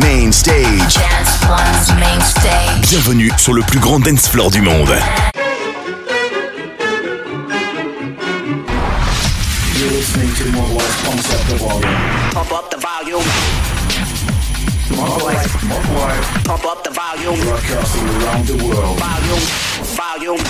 Main stage. Main stage. Bienvenue sur le plus grand dance floor du monde. You're up the volume. Up the volume.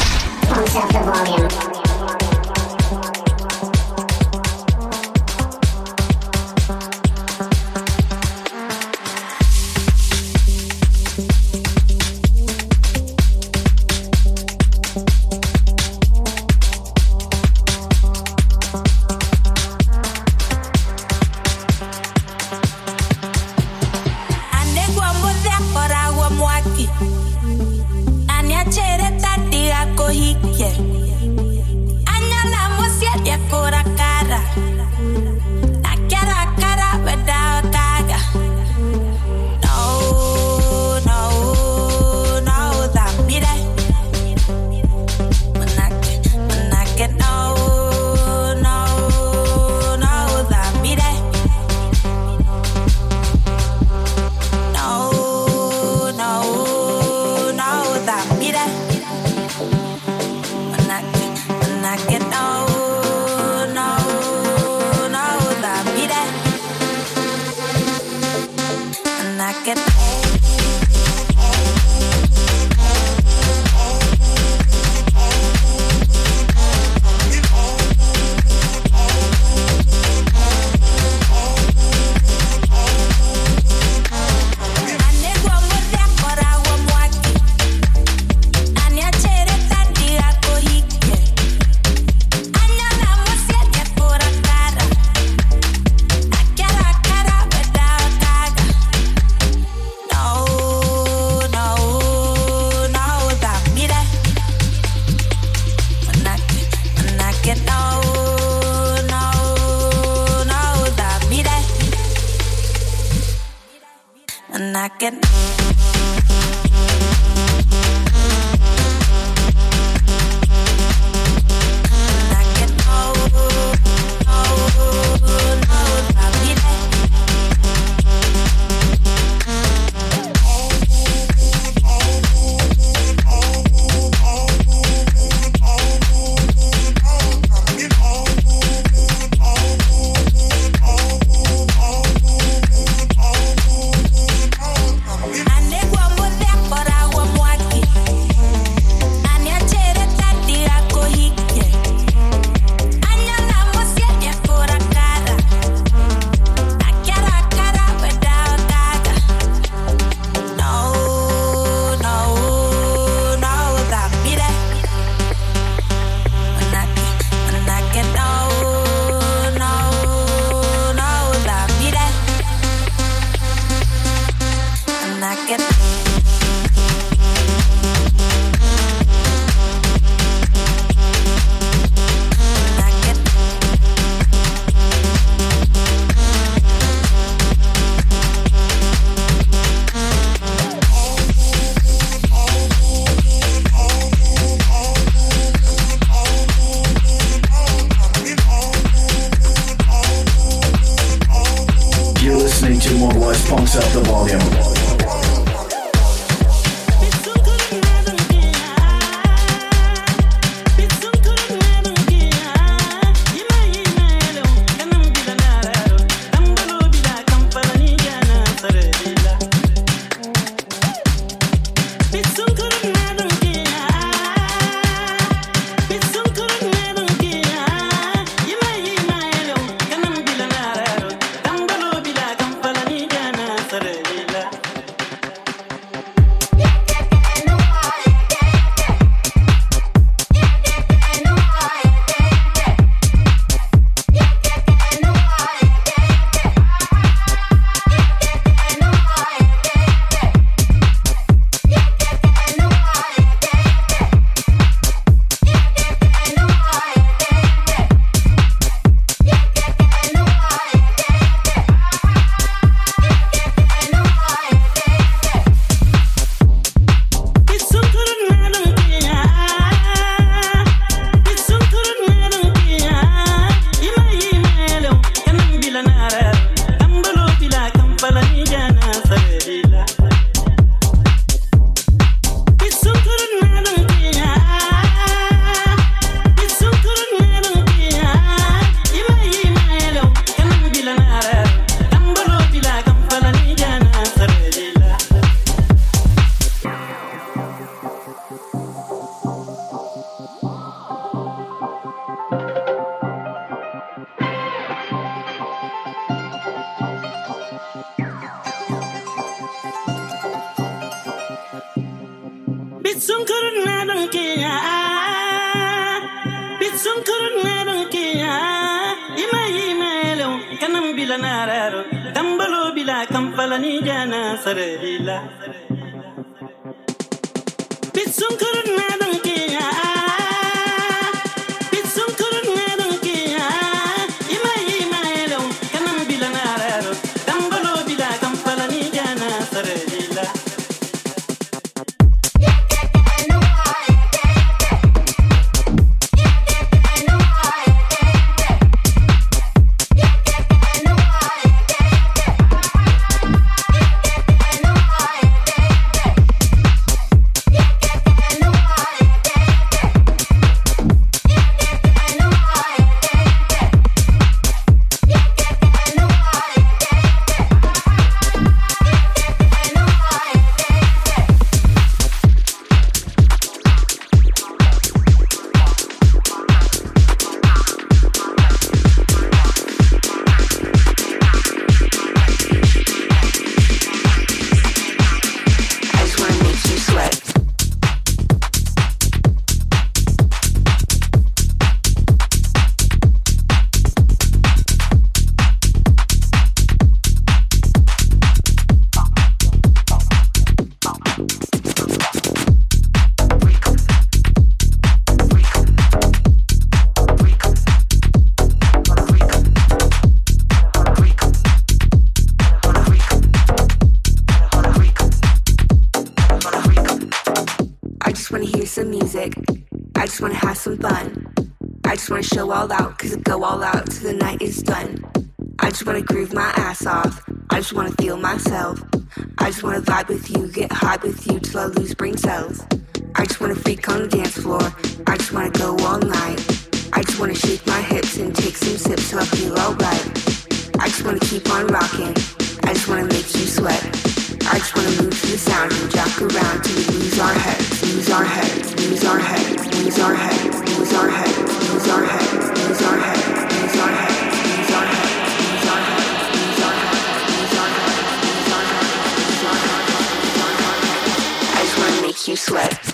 the volume. sunkuru naro ke ima imelo kanam bila nararo dambalo bila kampala ni jana sarila I just wanna vibe with you, get high with you till I lose brain cells. I just wanna freak on the dance floor. I just wanna go all night. I just wanna shake my hips and take some sips till I feel alright. I just wanna keep on rocking. I just wanna make you sweat. I just wanna move to the sound and jack around till we lose our heads, lose our heads, lose our heads, lose our heads, lose our heads, lose our heads, lose our heads. you sweat.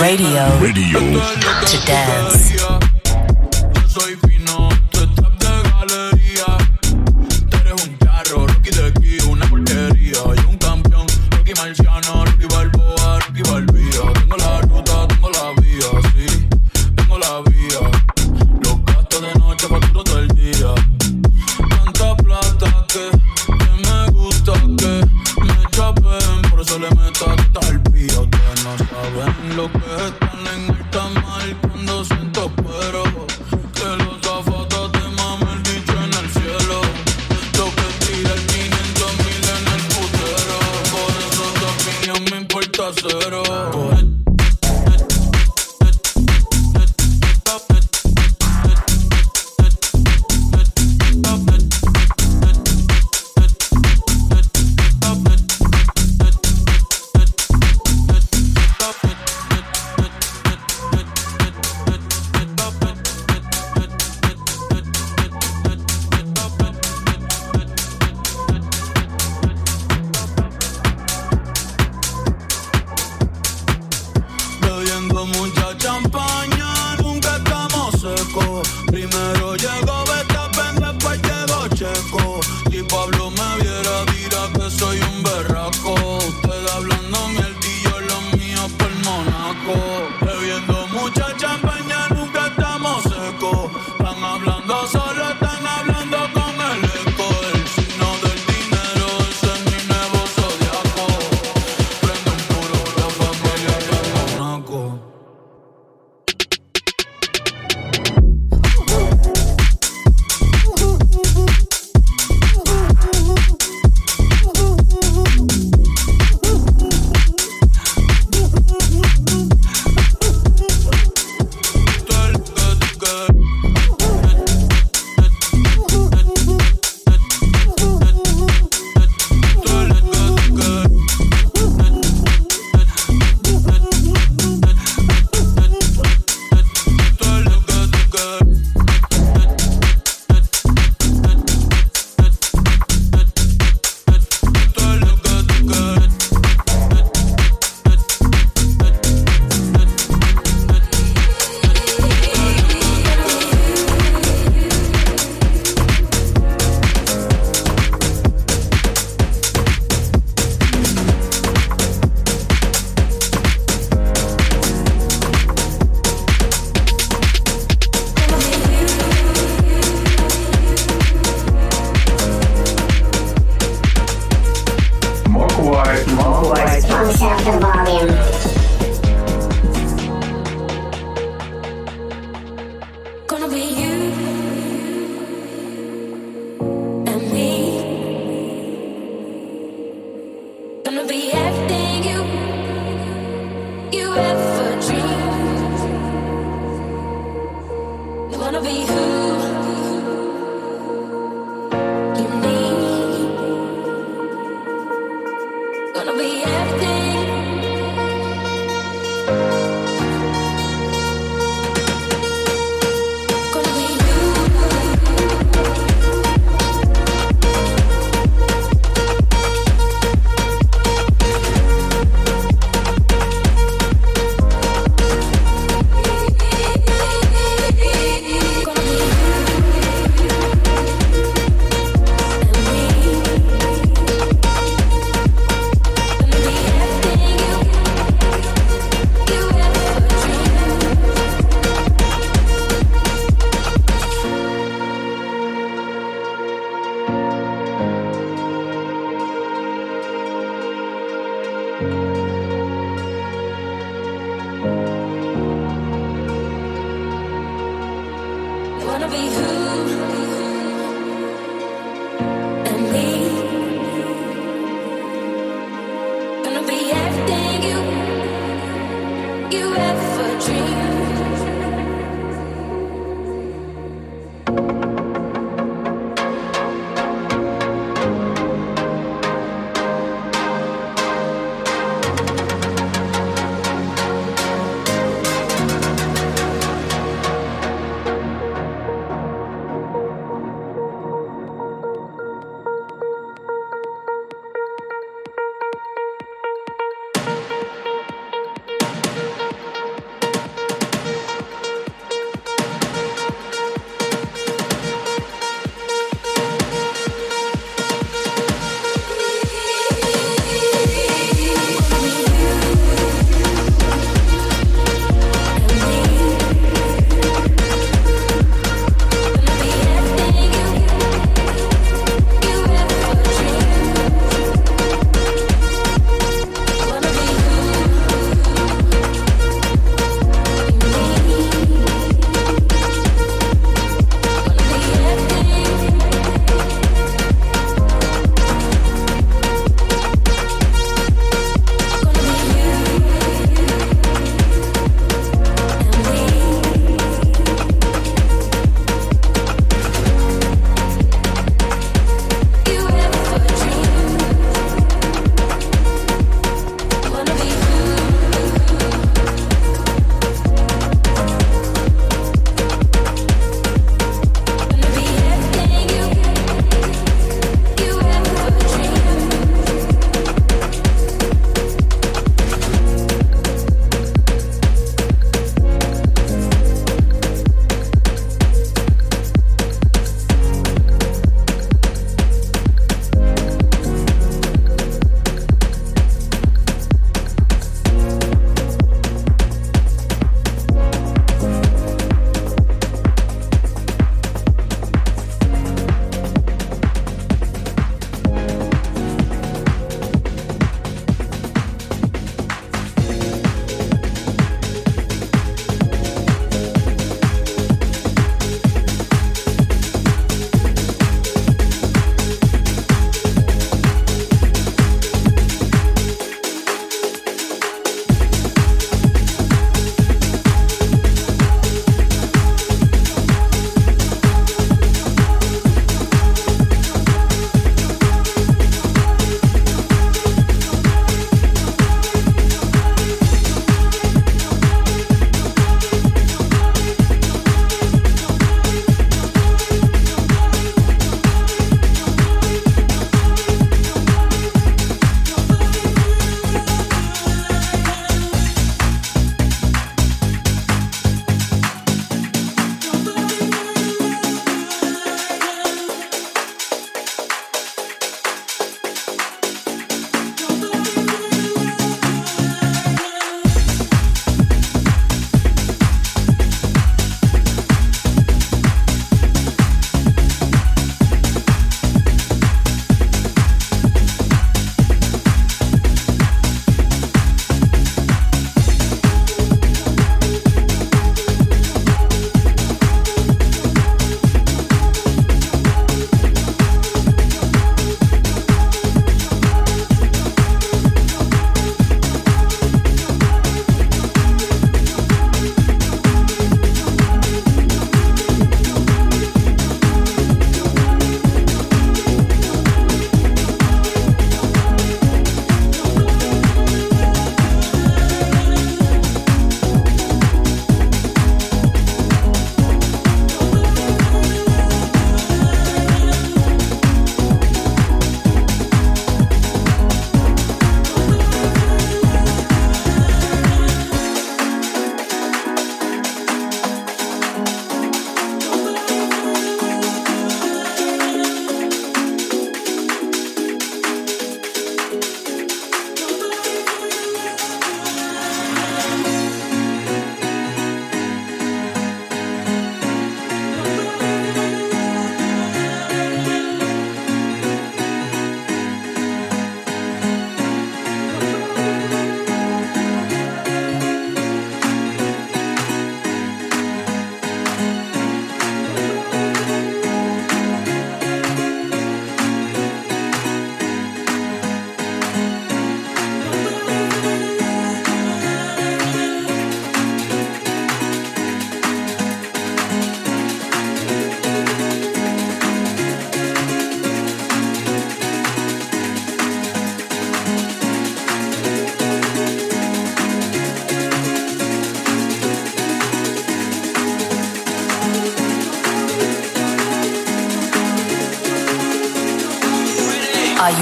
Radio. Radio. To dance.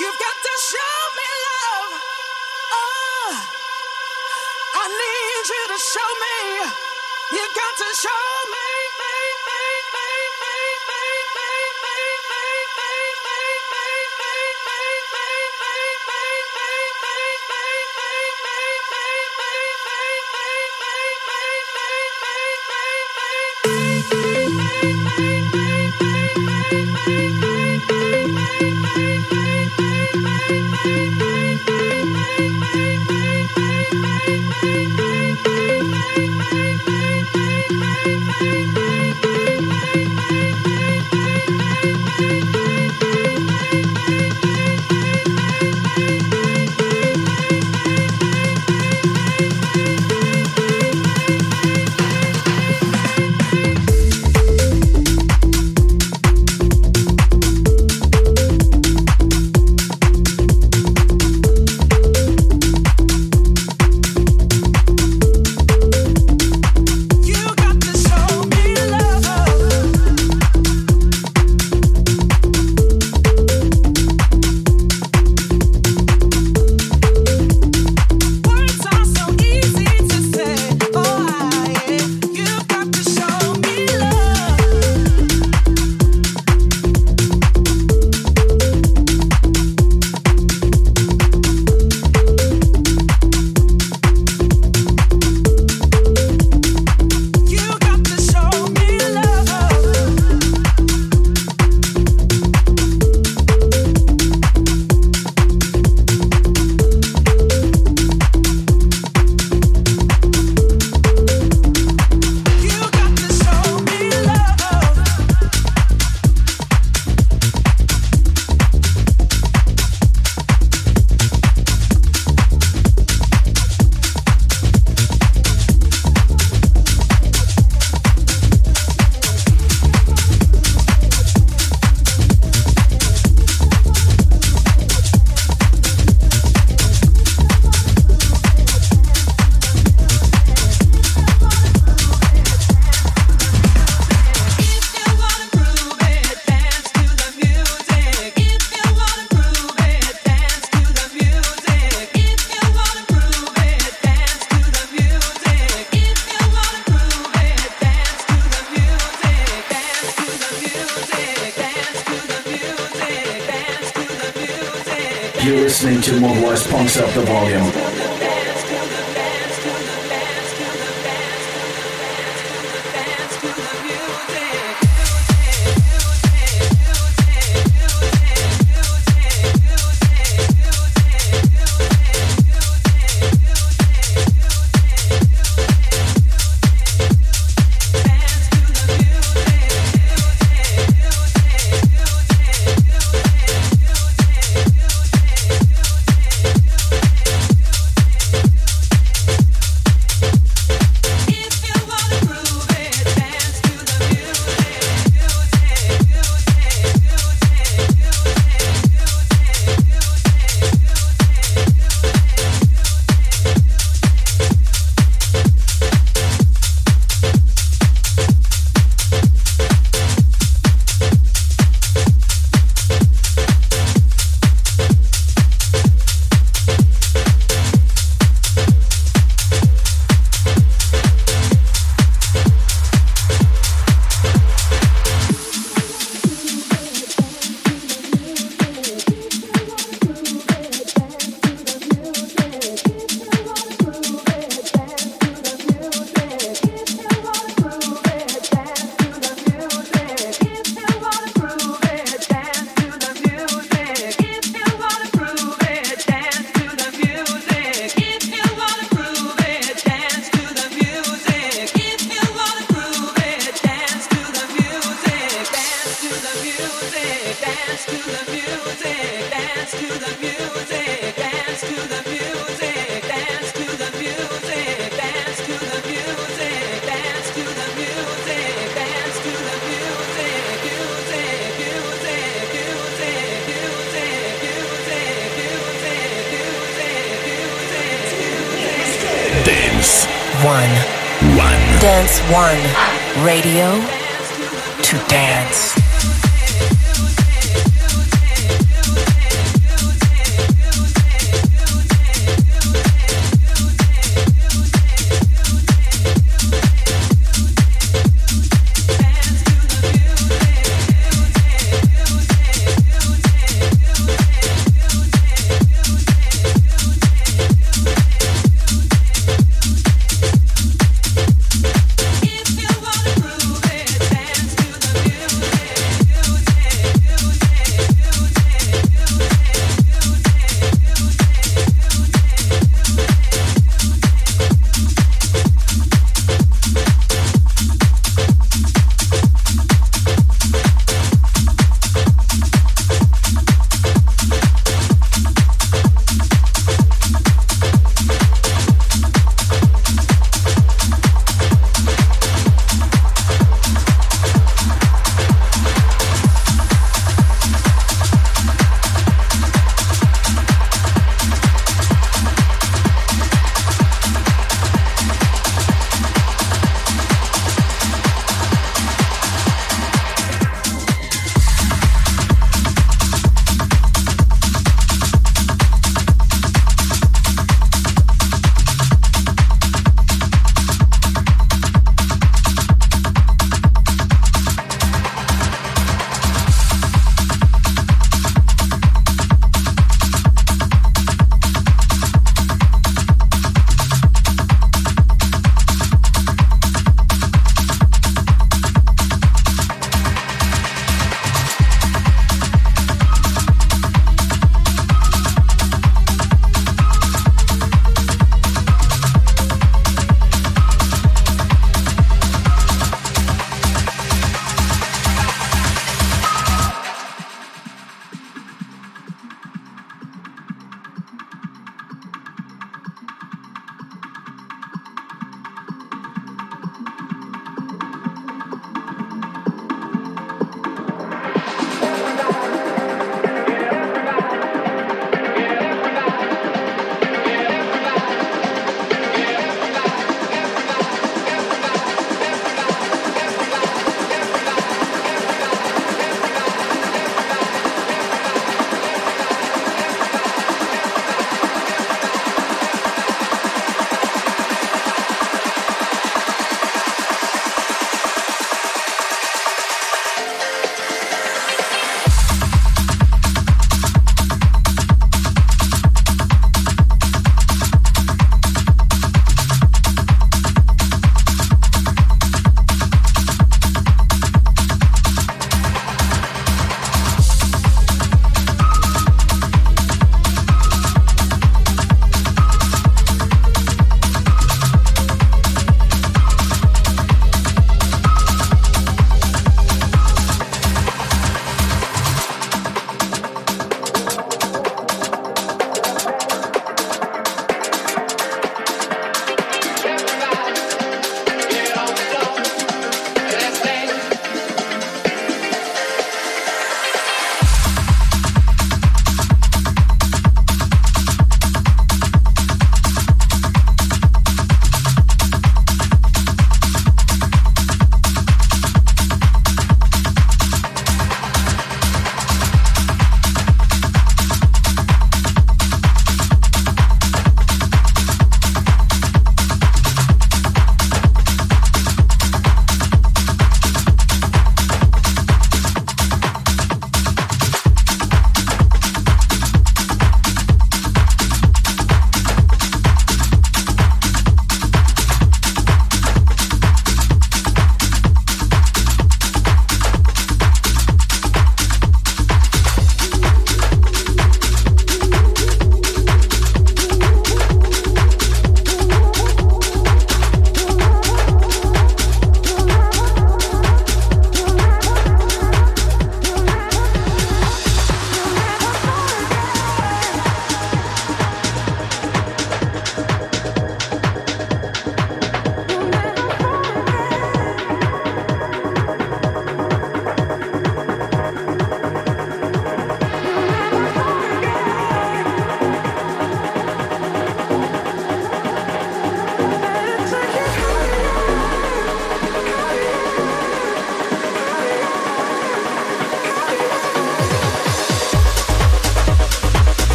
You've got to show me love. Oh, I need you to show me. You got to show me. Thank you.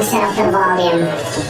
Punks up the volume.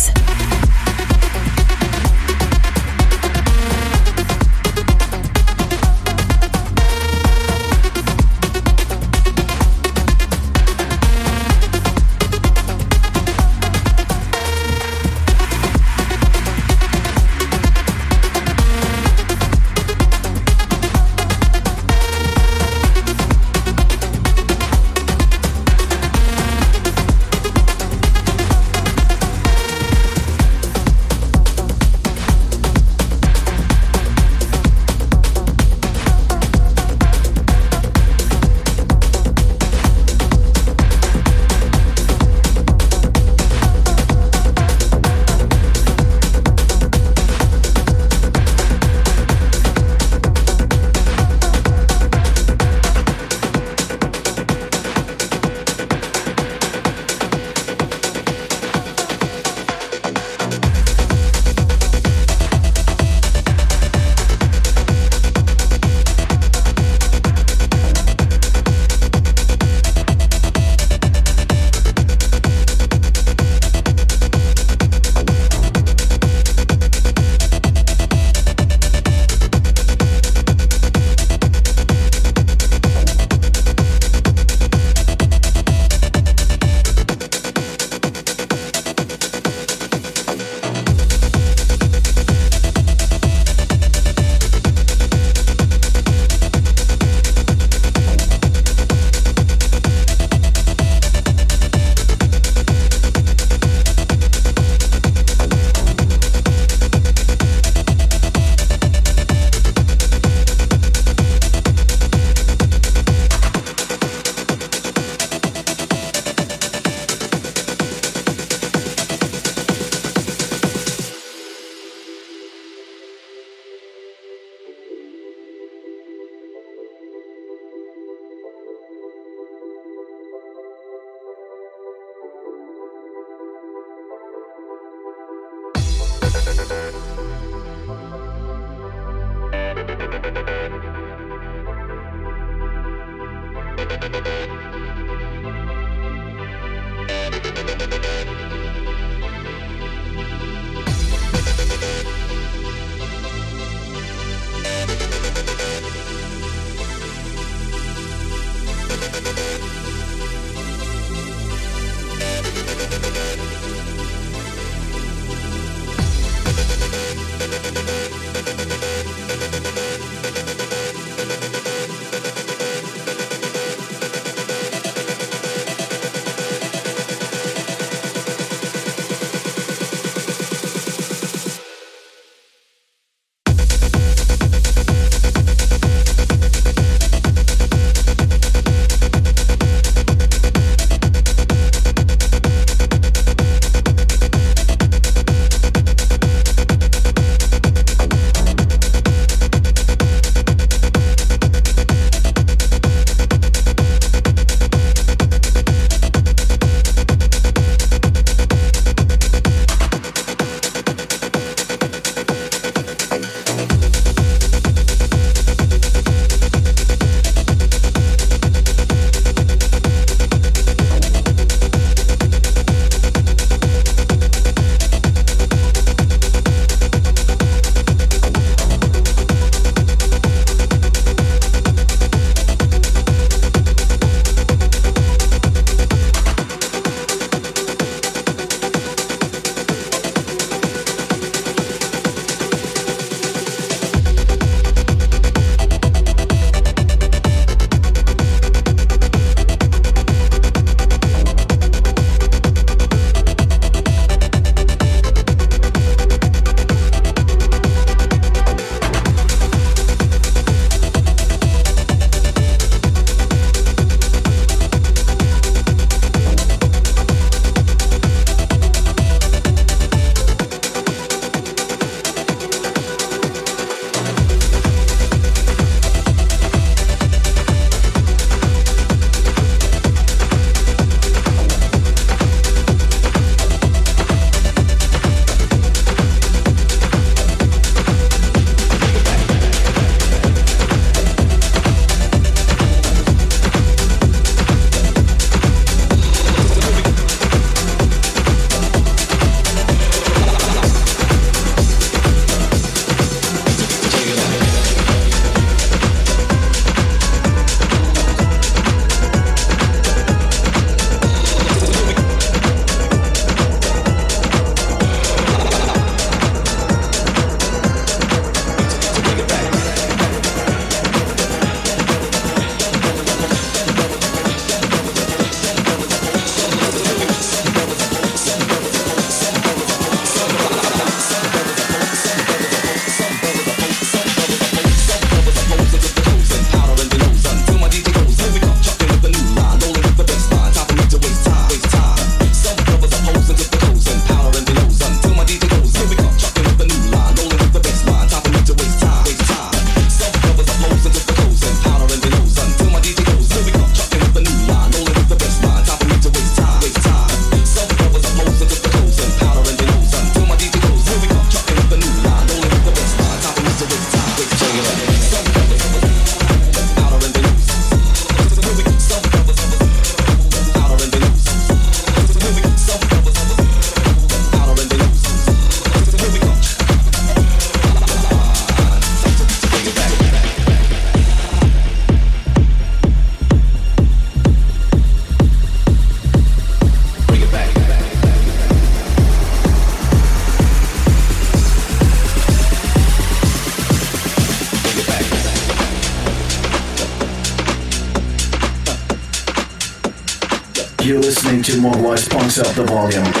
Cranks up the volume.